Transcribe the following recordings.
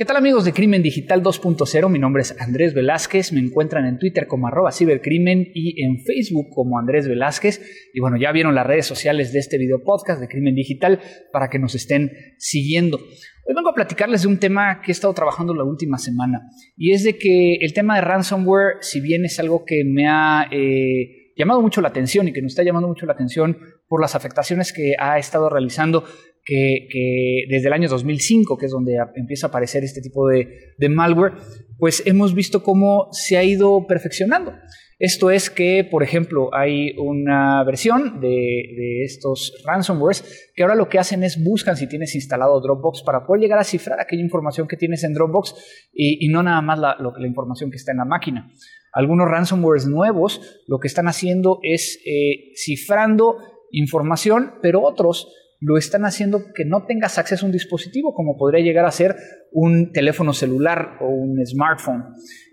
¿Qué tal amigos de Crimen Digital 2.0? Mi nombre es Andrés Velázquez, me encuentran en Twitter como arroba cibercrimen y en Facebook como Andrés Velázquez. Y bueno, ya vieron las redes sociales de este video podcast de Crimen Digital para que nos estén siguiendo. Hoy vengo a platicarles de un tema que he estado trabajando la última semana y es de que el tema de ransomware, si bien es algo que me ha... Eh, llamado mucho la atención y que nos está llamando mucho la atención por las afectaciones que ha estado realizando que, desde el año 2005, que es donde empieza a aparecer este tipo de, malware, pues hemos visto cómo se ha ido perfeccionando. Esto es que, por ejemplo, hay una versión de, estos ransomwares que ahora lo que hacen es buscan si tienes instalado Dropbox para poder llegar a cifrar aquella información que tienes en Dropbox y, no nada más la, información que está en la máquina. Algunos ransomwares nuevos lo que están haciendo es eh, cifrando información, pero otros lo están haciendo que no tengas acceso a un dispositivo, como podría llegar a ser un teléfono celular o un smartphone.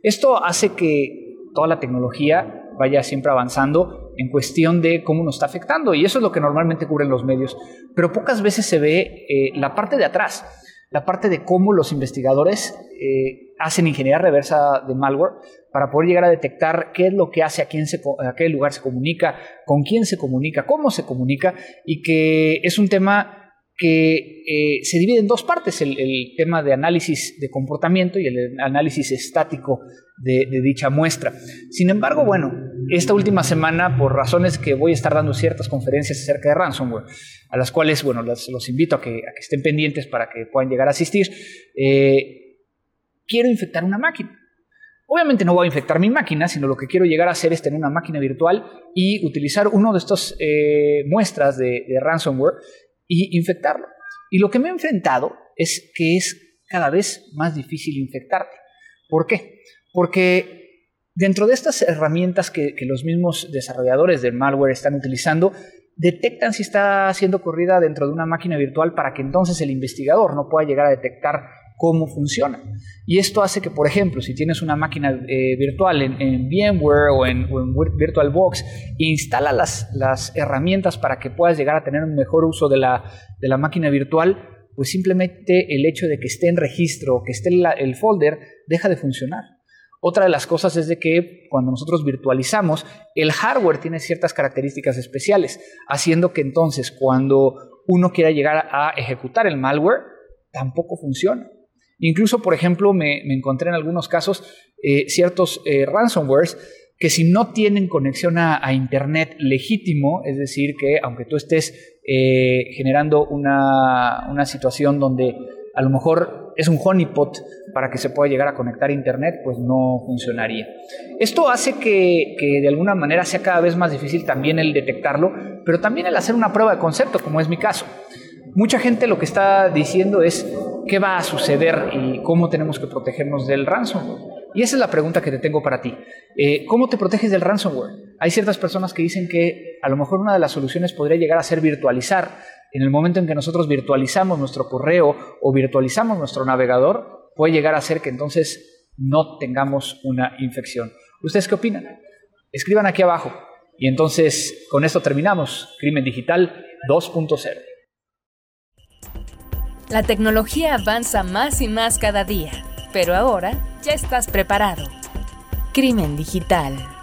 Esto hace que toda la tecnología vaya siempre avanzando en cuestión de cómo nos está afectando, y eso es lo que normalmente cubren los medios, pero pocas veces se ve eh, la parte de atrás, la parte de cómo los investigadores eh, hacen ingeniería reversa de malware para poder llegar a detectar qué es lo que hace, a, quién se, a qué lugar se comunica, con quién se comunica, cómo se comunica, y que es un tema que eh, se divide en dos partes, el, tema de análisis de comportamiento y el análisis estático de, dicha muestra. Sin embargo, bueno, esta última semana, por razones que voy a estar dando ciertas conferencias acerca de ransomware, a las cuales, bueno, los, invito a que, estén pendientes para que puedan llegar a asistir, eh, quiero infectar una máquina. Obviamente no voy a infectar mi máquina, sino lo que quiero llegar a hacer es tener una máquina virtual y utilizar uno de estos eh, muestras de, ransomware y infectarlo. Y lo que me he enfrentado es que es cada vez más difícil infectarte. ¿Por qué? Porque dentro de estas herramientas que, que los mismos desarrolladores del malware están utilizando, detectan si está siendo corrida dentro de una máquina virtual para que entonces el investigador no pueda llegar a detectar cómo funciona. Y esto hace que, por ejemplo, si tienes una máquina eh, virtual en, VMware o en, VirtualBox, instala las, herramientas para que puedas llegar a tener un mejor uso de la, la máquina virtual, pues simplemente el hecho de que esté en registro o que esté el folder deja de funcionar. Otra de las cosas es de que cuando nosotros virtualizamos, el hardware tiene ciertas características especiales, haciendo que entonces cuando uno quiera llegar a ejecutar el malware, tampoco funciona. Incluso, por ejemplo, me, encontré en algunos casos eh, ciertos eh, ransomwares que si no tienen conexión a, Internet legítimo, es decir, que aunque tú estés eh, generando una, situación donde a lo mejor es un honeypot para que se pueda llegar a conectar a Internet, pues no funcionaría. Esto hace que, que, de alguna manera sea cada vez más difícil también el detectarlo, pero también el hacer una prueba de concepto, como es mi caso. Mucha gente lo que está diciendo es qué va a suceder y cómo tenemos que protegernos del ransomware. Y esa es la pregunta que te tengo para ti. Eh, ¿Cómo te proteges del ransomware? Hay ciertas personas que dicen que a lo mejor una de las soluciones podría llegar a ser virtualizar. En el momento en que nosotros virtualizamos nuestro correo o virtualizamos nuestro navegador, puede llegar a ser que entonces no tengamos una infección. ¿Ustedes qué opinan? Escriban aquí abajo. Y entonces con esto terminamos. Crimen Digital 2.0. La tecnología avanza más y más cada día, pero ahora ya estás preparado. Crimen Digital.